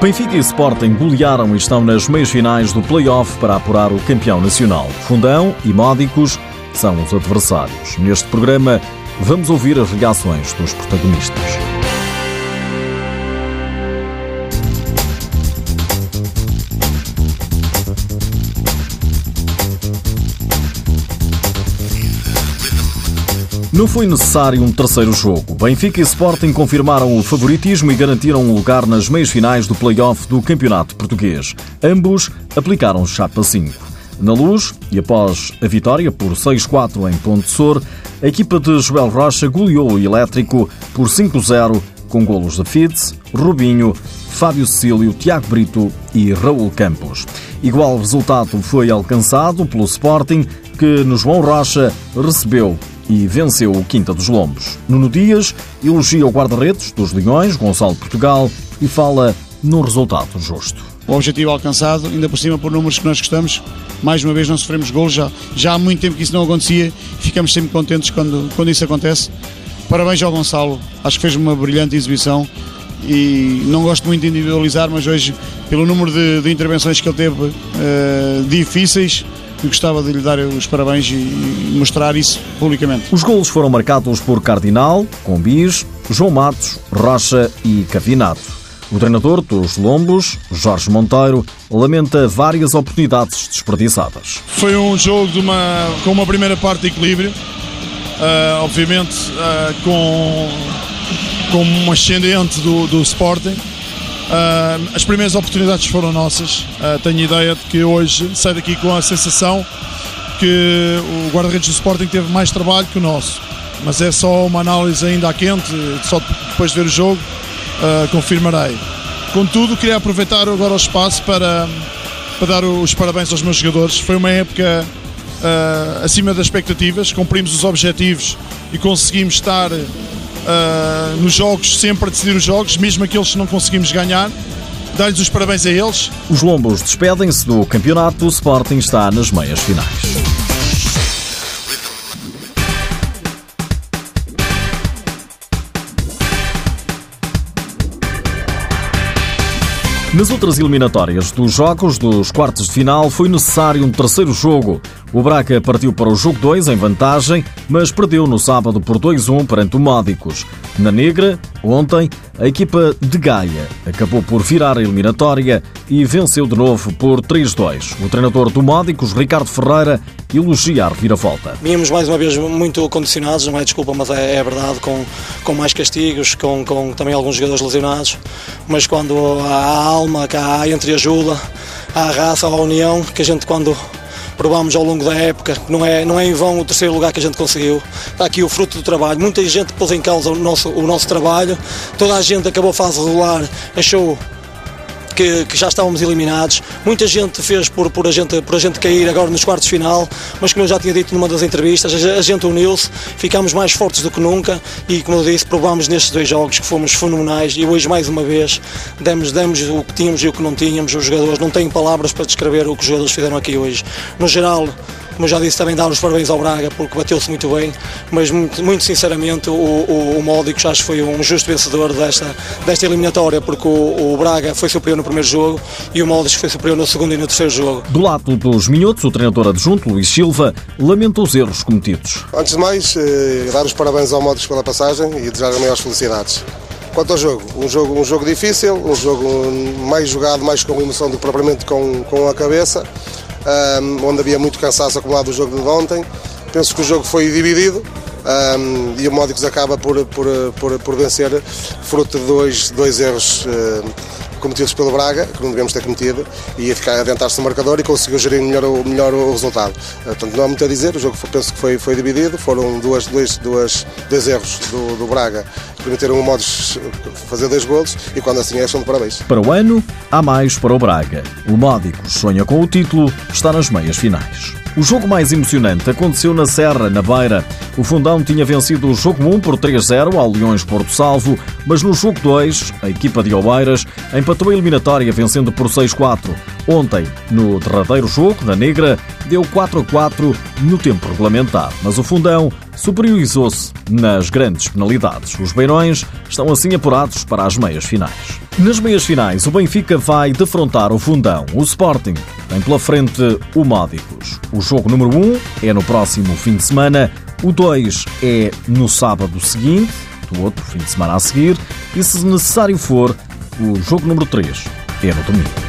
Benfica e Sporting golearam e estão nas meias finais do play-off para apurar o campeão nacional. Fundão e Módicos são os adversários. Neste programa vamos ouvir as reações dos protagonistas. Não foi necessário um terceiro jogo. Benfica e Sporting confirmaram o favoritismo e garantiram um lugar nas meias finais do play-off do Campeonato Português. Ambos aplicaram chapa 5. Na luz, e após a vitória por 6-4 em Ponte Sor, a equipa de Joel Rocha goleou o Elétrico por 5-0 com golos de Fitz, Rubinho, Fábio Cecílio, Tiago Brito e Raul Campos. Igual resultado foi alcançado pelo Sporting, que no João Rocha recebeu e venceu o Quinta dos Lombos. Nuno Dias elogia o guarda-redes dos Leões, Gonçalo Portugal, e fala num resultado justo. O objetivo alcançado, ainda por cima por números que nós gostamos, mais uma vez não sofremos golos, já, já há muito tempo que isso não acontecia ficamos sempre contentes quando, quando isso acontece. Parabéns ao Gonçalo, acho que fez uma brilhante exibição e não gosto muito de individualizar, mas hoje, pelo número de, de intervenções que ele teve uh, difíceis, e gostava de lhe dar os parabéns e mostrar isso publicamente. Os golos foram marcados por Cardinal, Combis, João Matos, Rocha e Cavinato. O treinador dos Lombos, Jorge Monteiro, lamenta várias oportunidades desperdiçadas. Foi um jogo de uma, com uma primeira parte de equilíbrio, uh, obviamente uh, com, com um ascendente do, do Sporting, Uh, as primeiras oportunidades foram nossas. Uh, tenho ideia de que hoje saio daqui com a sensação que o guarda-redes do Sporting teve mais trabalho que o nosso. Mas é só uma análise ainda à quente, só depois de ver o jogo uh, confirmarei. Contudo, queria aproveitar agora o espaço para, para dar os parabéns aos meus jogadores. Foi uma época acima das expectativas, cumprimos os objetivos e conseguimos estar uh, nos jogos, sempre a decidir os jogos, mesmo aqueles que não conseguimos ganhar. Dar-lhes os parabéns a eles. Os Lombos despedem-se do campeonato, o Sporting está nas meias finais. Nas outras eliminatórias dos jogos dos quartos de final foi necessário um terceiro jogo. O Braga partiu para o jogo 2 em vantagem, mas perdeu no sábado por 2-1 perante o Módicos. Na Negra, ontem, a equipa de Gaia acabou por virar a eliminatória e venceu de novo por 3-2. O treinador do Módicos, Ricardo Ferreira, elogia a reviravolta. Vínhamos mais uma vez muito condicionados, não é desculpa, mas é, é verdade, com, com mais castigos, com, com também alguns jogadores lesionados, mas quando há alma que há entre a Jula, a raça, a união, que a gente quando provamos ao longo da época, não é, não é em vão o terceiro lugar que a gente conseguiu. Está aqui o fruto do trabalho. Muita gente pôs em causa o nosso, o nosso trabalho, toda a gente acabou a fase regular, achou que, que, já estávamos eliminados. Muita gente fez por, por, a gente, por a gente cair agora nos quartos de final, mas como eu já tinha dito numa das entrevistas, a, gente uniu-se, ficámos mais fortes do que nunca e, como eu disse, provámos nestes dois jogos que fomos fenomenais e hoje, mais uma vez, demos, demos o que tínhamos e o que não tínhamos. Os jogadores não têm palavras para descrever o que os jogadores fizeram aqui hoje. No geral, como eu já disse, também dar os parabéns ao Braga porque bateu-se muito bem, mas muito, muito sinceramente o, o, o Módicos acho que foi um justo vencedor desta, desta eliminatória porque o, o Braga foi superior no primeiro jogo e o Módicos foi superior no segundo e no terceiro jogo. Do lado dos minhotos, o treinador adjunto, Luís Silva, lamenta os erros cometidos. Antes de mais, eh, dar os parabéns ao Módicos pela passagem e desejar as maiores felicidades. Quanto ao jogo, um jogo, um jogo difícil, um jogo mais jogado, mais com emoção do que propriamente com, com a cabeça um, onde havia muito cansaço acumulado do jogo de ontem. Penso que o jogo foi dividido um, e o Módicos acaba por, por, por, por, vencer, fruto de dois, dois erros cometidos pelo Braga, que não devemos ter cometido, e a ficar adentar-se no marcador e conseguiu gerir melhor, melhor o resultado. Uh, portanto, não há muito a dizer, o jogo foi, penso que foi, foi dividido, foram duas, dois, duas, dois erros do, do Braga que permitiram o Módicos fazer dois golos e quando assim é, são de parabéns. Para o ano, há mais para o Braga. O Módicos sonha com o título, está nas meias finais. O jogo mais emocionante aconteceu na Serra, na Beira. O Fundão tinha vencido o jogo 1 por 3-0 ao Leões Porto Salvo, mas no jogo 2, a equipa de Oeiras empatou a eliminatória vencendo por 6-4. Ontem, no derradeiro jogo, na Negra, deu 4-4 no tempo regulamentar, mas o Fundão superiorizou-se nas grandes penalidades. Os beirões estão assim apurados para as meias finais. Nas meias finais, o Benfica vai defrontar o Fundão. O Sporting tem pela frente o Módicos. O jogo número 1 é no próximo fim de semana, o 2 é no sábado seguinte, do outro fim de semana a seguir, e se necessário for, o jogo número 3 é no domingo.